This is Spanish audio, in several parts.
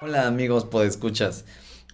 Hola amigos podescuchas.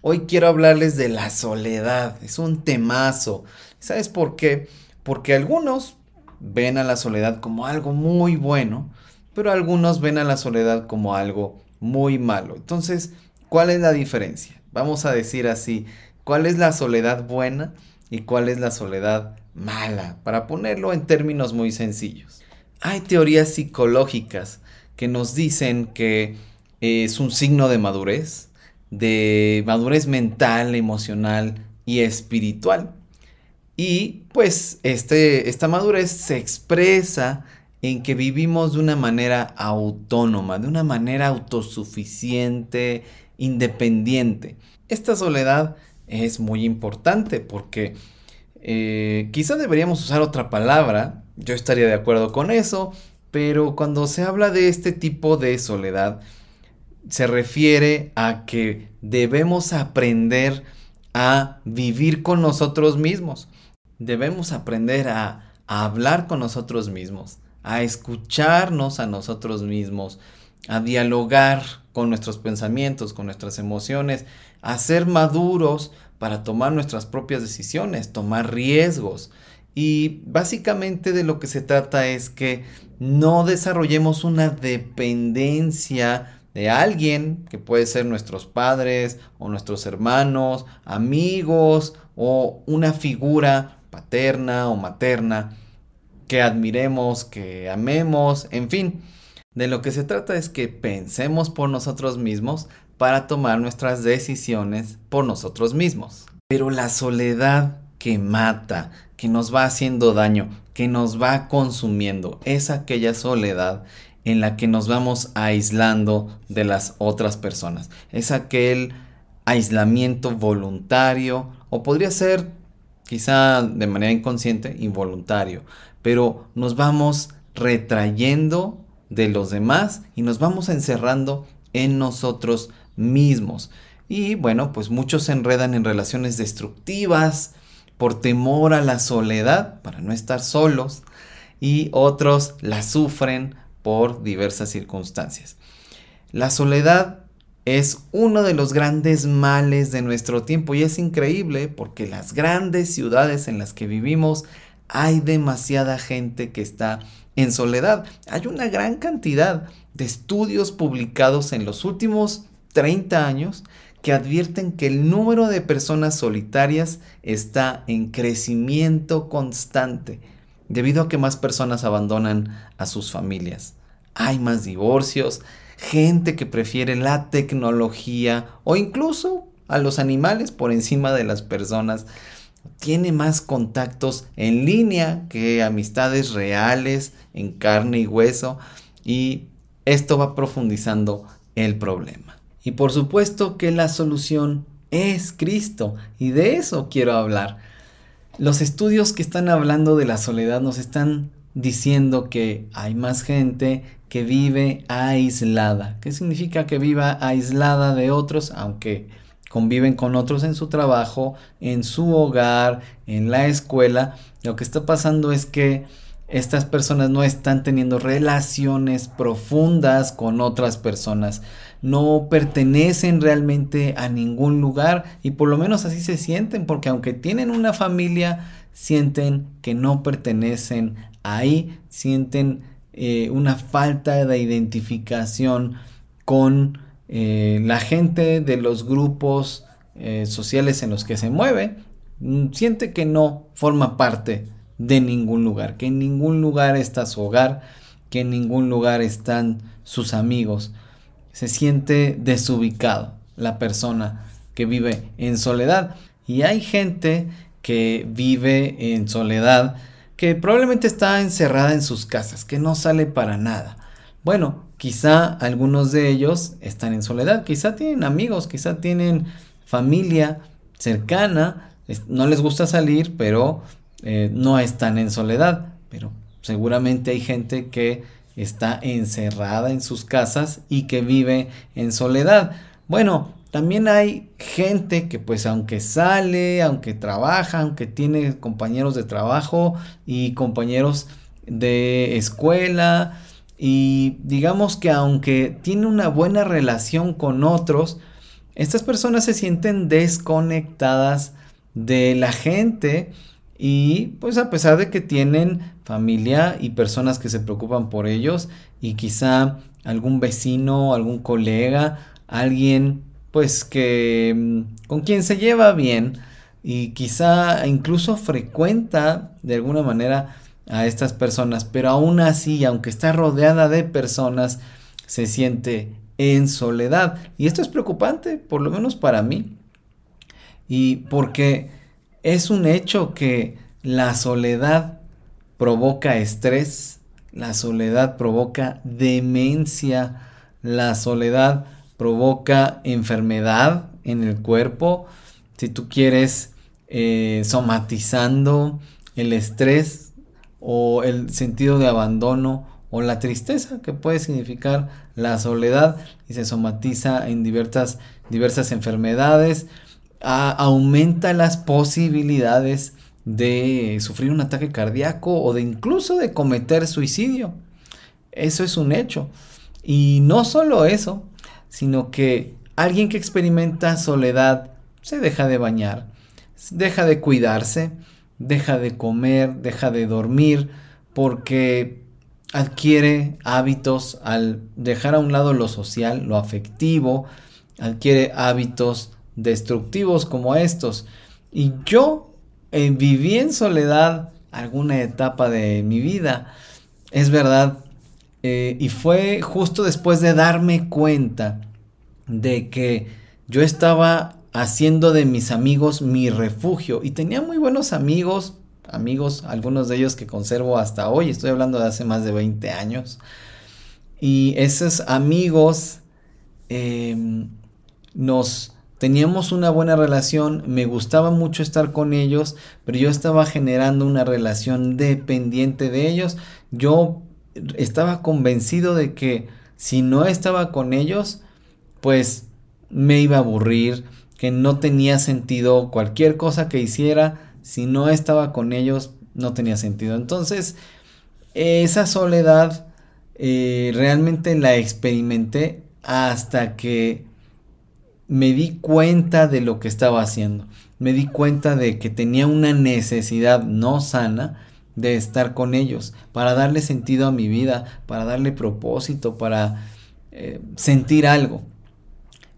Hoy quiero hablarles de la soledad. Es un temazo. ¿Sabes por qué? Porque algunos ven a la soledad como algo muy bueno, pero algunos ven a la soledad como algo muy malo. Entonces, ¿cuál es la diferencia? Vamos a decir así, ¿cuál es la soledad buena y cuál es la soledad mala? Para ponerlo en términos muy sencillos. Hay teorías psicológicas que nos dicen que es un signo de madurez, de madurez mental, emocional y espiritual. Y pues este, esta madurez se expresa en que vivimos de una manera autónoma, de una manera autosuficiente, independiente. Esta soledad es muy importante porque eh, quizá deberíamos usar otra palabra, yo estaría de acuerdo con eso, pero cuando se habla de este tipo de soledad, se refiere a que debemos aprender a vivir con nosotros mismos. Debemos aprender a, hablar con nosotros mismos, a escucharnos a nosotros mismos, a dialogar con nuestros pensamientos, con nuestras emociones, a ser maduros para tomar nuestras propias decisiones, tomar riesgos. Y básicamente de lo que se trata es que no desarrollemos una dependencia de alguien, que puede ser nuestros padres o nuestros hermanos, amigos o una figura paterna o materna que admiremos, que amemos, en fin. De lo que se trata es que pensemos por nosotros mismos para tomar nuestras decisiones por nosotros mismos. Pero la soledad que mata, que nos va haciendo daño, que nos va consumiendo, es aquella soledad en la que nos vamos aislando de las otras personas. Es aquel aislamiento voluntario o podría ser quizá de manera inconsciente, involuntario, pero nos vamos retrayendo de los demás y nos vamos encerrando en nosotros mismos. Y bueno, pues muchos se enredan en relaciones destructivas por temor a la soledad, para no estar solos, y otros la sufren por diversas circunstancias. La soledad es uno de los grandes males de nuestro tiempo y es increíble porque las grandes ciudades en las que vivimos hay demasiada gente que está en soledad. Hay una gran cantidad de estudios publicados en los últimos 30 años que advierten que el número de personas solitarias está en crecimiento constante debido a que más personas abandonan a sus familias. Hay más divorcios, gente que prefiere la tecnología o incluso a los animales por encima de las personas. Tiene más contactos en línea que amistades reales en carne y hueso y esto va profundizando el problema. Y por supuesto que la solución es Cristo y de eso quiero hablar. Los estudios que están hablando de la soledad nos están diciendo que hay más gente que vive aislada. ¿Qué significa que viva aislada de otros? Aunque conviven con otros en su trabajo, en su hogar, en la escuela. Lo que está pasando es que estas personas no están teniendo relaciones profundas con otras personas, no pertenecen realmente a ningún lugar y por lo menos así se sienten porque aunque tienen una familia, sienten que no pertenecen ahí, sienten eh, una falta de identificación con eh, la gente de los grupos eh, sociales en los que se mueve, mm, siente que no forma parte de ningún lugar, que en ningún lugar está su hogar, que en ningún lugar están sus amigos. Se siente desubicado la persona que vive en soledad. Y hay gente que vive en soledad que probablemente está encerrada en sus casas, que no sale para nada. Bueno, quizá algunos de ellos están en soledad, quizá tienen amigos, quizá tienen familia cercana, no les gusta salir, pero eh, no están en soledad, pero seguramente hay gente que está encerrada en sus casas y que vive en soledad. Bueno, también hay gente que pues aunque sale, aunque trabaja, aunque tiene compañeros de trabajo y compañeros de escuela y digamos que aunque tiene una buena relación con otros, estas personas se sienten desconectadas de la gente y pues a pesar de que tienen familia y personas que se preocupan por ellos y quizá algún vecino, algún colega, alguien pues que mm, con quien se lleva bien y quizá incluso frecuenta de alguna manera a estas personas, pero aún así, aunque está rodeada de personas, se siente en soledad. Y esto es preocupante, por lo menos para mí. Y porque es un hecho que la soledad provoca estrés, la soledad provoca demencia, la soledad provoca enfermedad en el cuerpo. Si tú quieres eh, somatizando el estrés o el sentido de abandono o la tristeza que puede significar la soledad y se somatiza en diversas, diversas enfermedades, aumenta las posibilidades de sufrir un ataque cardíaco o de incluso de cometer suicidio. Eso es un hecho. Y no solo eso, sino que alguien que experimenta soledad se deja de bañar, deja de cuidarse, deja de comer, deja de dormir, porque adquiere hábitos al dejar a un lado lo social, lo afectivo, adquiere hábitos destructivos como estos. Y yo eh, viví en soledad alguna etapa de mi vida, es verdad, eh, y fue justo después de darme cuenta de que yo estaba haciendo de mis amigos mi refugio y tenía muy buenos amigos, amigos, algunos de ellos que conservo hasta hoy, estoy hablando de hace más de 20 años. Y esos amigos em, nos teníamos una buena relación, me gustaba mucho estar con ellos, pero yo estaba generando una relación dependiente de ellos. Yo estaba convencido de que si no estaba con ellos, pues me iba a aburrir, que no tenía sentido cualquier cosa que hiciera si no estaba con ellos, no tenía sentido. Entonces, esa soledad eh, realmente la experimenté hasta que me di cuenta de lo que estaba haciendo. Me di cuenta de que tenía una necesidad no sana de estar con ellos, para darle sentido a mi vida, para darle propósito, para eh, sentir algo.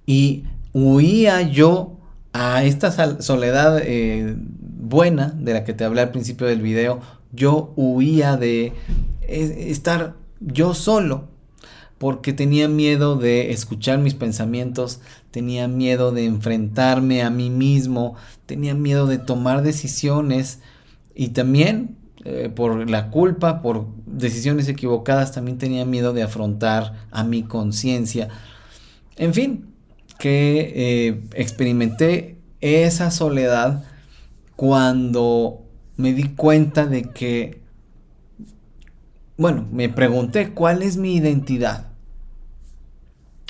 Y huía yo a esta soledad eh, buena de la que te hablé al principio del video, yo huía de eh, estar yo solo porque tenía miedo de escuchar mis pensamientos, tenía miedo de enfrentarme a mí mismo, tenía miedo de tomar decisiones y también eh, por la culpa, por decisiones equivocadas, también tenía miedo de afrontar a mi conciencia. En fin, que eh, experimenté esa soledad cuando me di cuenta de que, bueno, me pregunté cuál es mi identidad.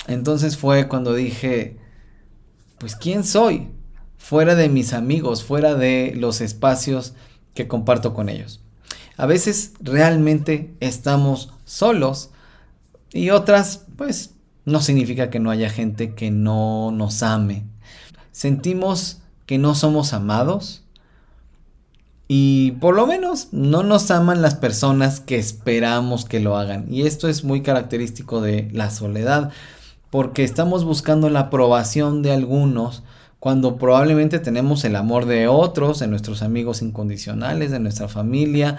Entonces fue cuando dije, pues ¿quién soy? Fuera de mis amigos, fuera de los espacios que comparto con ellos. A veces realmente estamos solos y otras, pues no significa que no haya gente que no nos ame. Sentimos que no somos amados y por lo menos no nos aman las personas que esperamos que lo hagan. Y esto es muy característico de la soledad porque estamos buscando la aprobación de algunos cuando probablemente tenemos el amor de otros, de nuestros amigos incondicionales, de nuestra familia,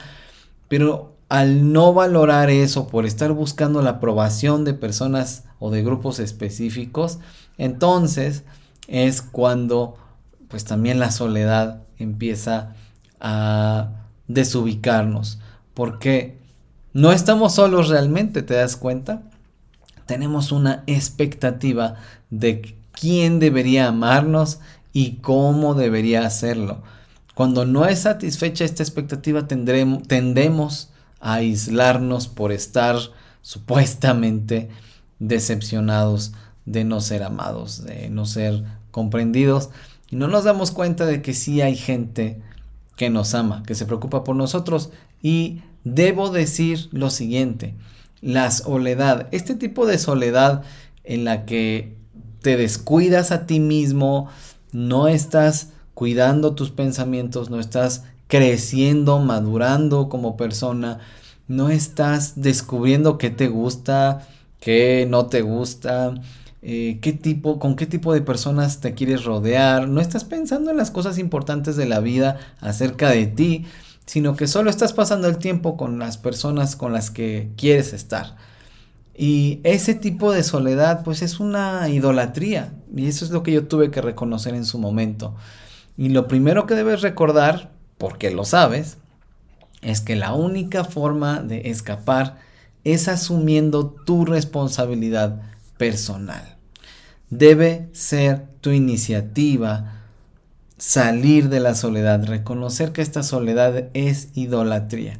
pero al no valorar eso por estar buscando la aprobación de personas o de grupos específicos, entonces es cuando pues también la soledad empieza a desubicarnos, porque no estamos solos realmente, ¿te das cuenta? Tenemos una expectativa de quién debería amarnos y cómo debería hacerlo. Cuando no es satisfecha esta expectativa, tendremos, tendemos a aislarnos por estar supuestamente decepcionados de no ser amados, de no ser comprendidos. Y no nos damos cuenta de que sí hay gente que nos ama, que se preocupa por nosotros. Y debo decir lo siguiente, la soledad. Este tipo de soledad en la que te descuidas a ti mismo, no estás cuidando tus pensamientos, no estás creciendo, madurando como persona, no estás descubriendo qué te gusta, qué no te gusta, eh, qué tipo, con qué tipo de personas te quieres rodear, no estás pensando en las cosas importantes de la vida acerca de ti, sino que solo estás pasando el tiempo con las personas con las que quieres estar. Y ese tipo de soledad pues es una idolatría y eso es lo que yo tuve que reconocer en su momento. Y lo primero que debes recordar, porque lo sabes, es que la única forma de escapar es asumiendo tu responsabilidad personal. Debe ser tu iniciativa salir de la soledad, reconocer que esta soledad es idolatría.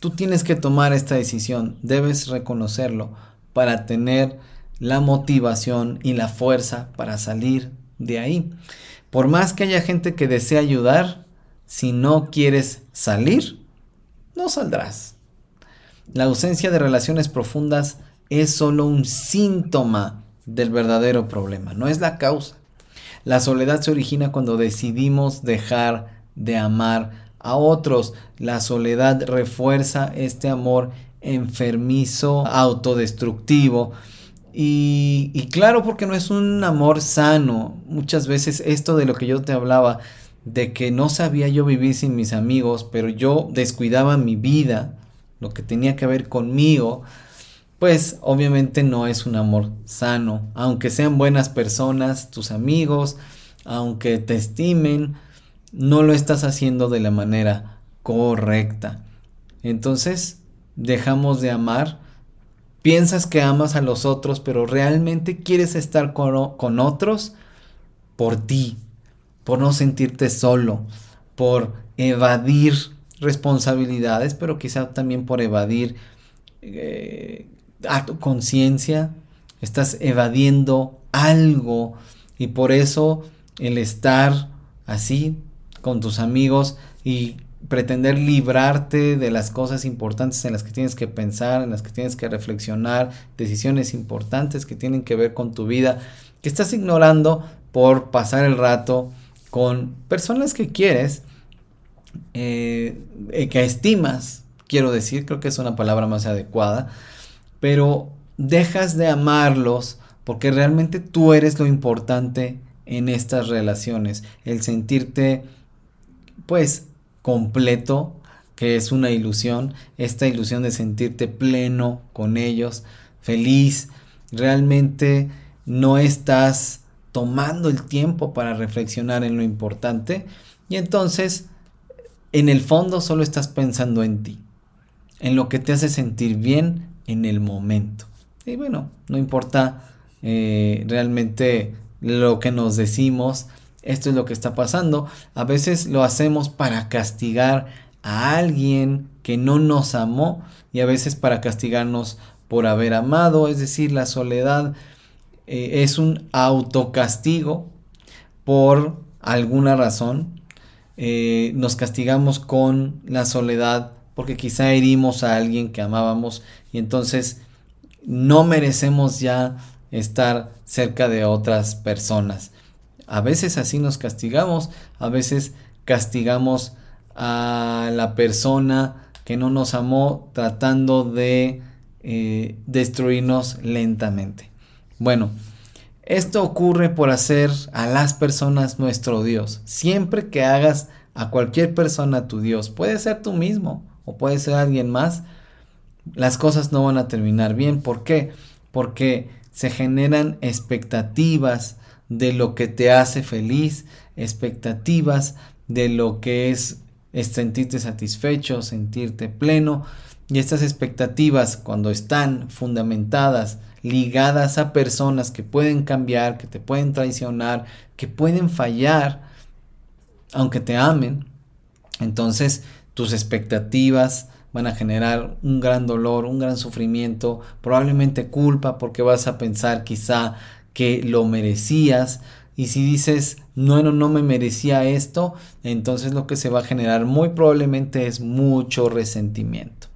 Tú tienes que tomar esta decisión, debes reconocerlo para tener la motivación y la fuerza para salir de ahí. Por más que haya gente que desea ayudar, si no quieres salir, no saldrás. La ausencia de relaciones profundas es solo un síntoma del verdadero problema, no es la causa. La soledad se origina cuando decidimos dejar de amar a otros. La soledad refuerza este amor enfermizo, autodestructivo. Y, y, claro, porque no es un amor sano. Muchas veces esto de lo que yo te hablaba, de que no sabía yo vivir sin mis amigos, pero yo descuidaba mi vida, lo que tenía que ver conmigo, pues obviamente no es un amor sano, aunque sean buenas personas, tus amigos, aunque te estimen, no lo estás haciendo de la manera correcta. Entonces, dejamos de amar. Piensas que amas a los otros, pero realmente quieres estar con, con otros por ti, por no sentirte solo, por evadir responsabilidades, pero quizá también por evadir eh, a tu conciencia, estás evadiendo algo y por eso el estar así con tus amigos y pretender librarte de las cosas importantes en las que tienes que pensar, en las que tienes que reflexionar, decisiones importantes que tienen que ver con tu vida, que estás ignorando por pasar el rato con personas que quieres, eh, eh, que estimas, quiero decir, creo que es una palabra más adecuada, pero dejas de amarlos porque realmente tú eres lo importante en estas relaciones, el sentirte pues completo, que es una ilusión, esta ilusión de sentirte pleno con ellos, feliz, realmente no estás tomando el tiempo para reflexionar en lo importante y entonces en el fondo solo estás pensando en ti, en lo que te hace sentir bien en el momento. Y bueno, no importa eh, realmente lo que nos decimos, esto es lo que está pasando. A veces lo hacemos para castigar a alguien que no nos amó y a veces para castigarnos por haber amado. Es decir, la soledad eh, es un autocastigo por alguna razón. Eh, nos castigamos con la soledad porque quizá herimos a alguien que amábamos y entonces no merecemos ya estar cerca de otras personas. A veces así nos castigamos, a veces castigamos a la persona que no nos amó tratando de eh, destruirnos lentamente. Bueno, esto ocurre por hacer a las personas nuestro Dios. Siempre que hagas a cualquier persona tu Dios, puede ser tú mismo o puede ser alguien más, las cosas no van a terminar bien. ¿Por qué? Porque se generan expectativas de lo que te hace feliz, expectativas de lo que es, sentirte satisfecho, sentirte pleno. Y estas expectativas, cuando están fundamentadas, ligadas a personas que pueden cambiar, que te pueden traicionar, que pueden fallar, aunque te amen, entonces tus expectativas van a generar un gran dolor, un gran sufrimiento, probablemente culpa porque vas a pensar quizá que lo merecías y si dices no, no, no me merecía esto, entonces lo que se va a generar muy probablemente es mucho resentimiento.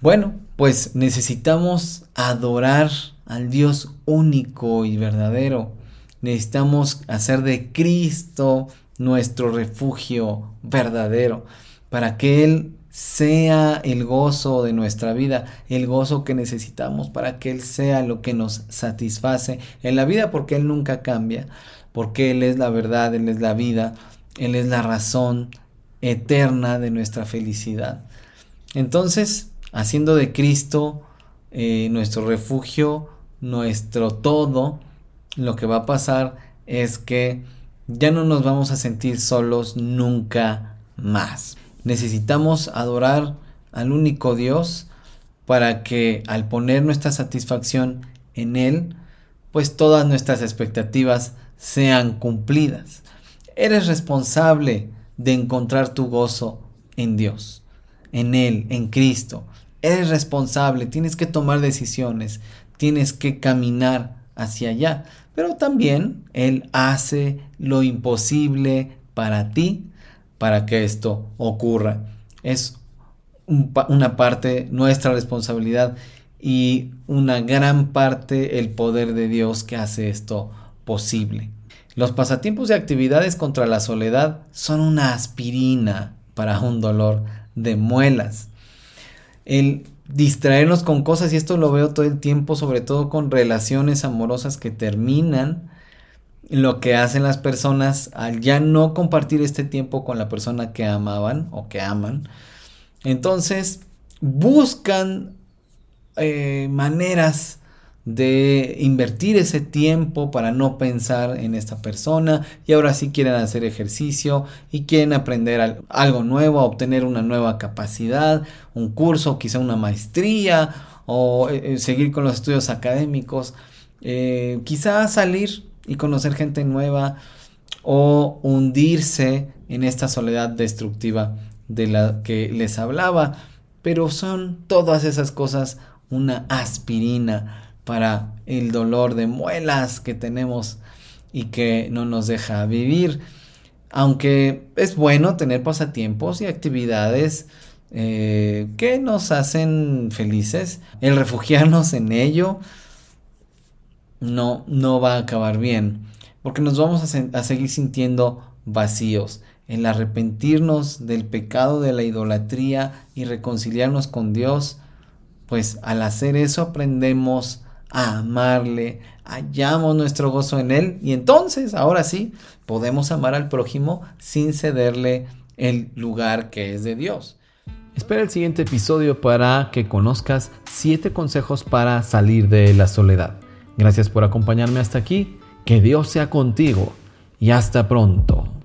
Bueno, pues necesitamos adorar al Dios único y verdadero. Necesitamos hacer de Cristo nuestro refugio verdadero, para que Él sea el gozo de nuestra vida, el gozo que necesitamos para que Él sea lo que nos satisface en la vida, porque Él nunca cambia, porque Él es la verdad, Él es la vida, Él es la razón eterna de nuestra felicidad. Entonces, haciendo de Cristo eh, nuestro refugio, nuestro todo, lo que va a pasar es que ya no nos vamos a sentir solos nunca más. Necesitamos adorar al único Dios para que al poner nuestra satisfacción en Él, pues todas nuestras expectativas sean cumplidas. Eres responsable de encontrar tu gozo en Dios, en Él, en Cristo. Eres responsable, tienes que tomar decisiones, tienes que caminar hacia allá. Pero también Él hace lo imposible para ti para que esto ocurra. Es una parte nuestra responsabilidad y una gran parte el poder de Dios que hace esto posible. Los pasatiempos y actividades contra la soledad son una aspirina para un dolor de muelas. El distraernos con cosas, y esto lo veo todo el tiempo, sobre todo con relaciones amorosas que terminan, lo que hacen las personas al ya no compartir este tiempo con la persona que amaban o que aman, entonces buscan eh, maneras de invertir ese tiempo para no pensar en esta persona y ahora sí quieren hacer ejercicio y quieren aprender algo nuevo, obtener una nueva capacidad, un curso, quizá una maestría o eh, eh, seguir con los estudios académicos, quizá salir y conocer gente nueva o hundirse en esta soledad destructiva de la que les hablaba. Pero son todas esas cosas una aspirina para el dolor de muelas que tenemos y que no nos deja vivir. Aunque es bueno tener pasatiempos y actividades eh, que nos hacen felices, el refugiarnos en ello no, no va a acabar bien, porque nos vamos a, seguir sintiendo vacíos. El arrepentirnos del pecado de la idolatría y reconciliarnos con Dios, pues al hacer eso aprendemos a amarle, hallamos nuestro gozo en Él y entonces, ahora sí, podemos amar al prójimo sin cederle el lugar que es de Dios. Espera el siguiente episodio para que conozcas siete consejos para salir de la soledad. Gracias por acompañarme hasta aquí. Que Dios sea contigo y hasta pronto.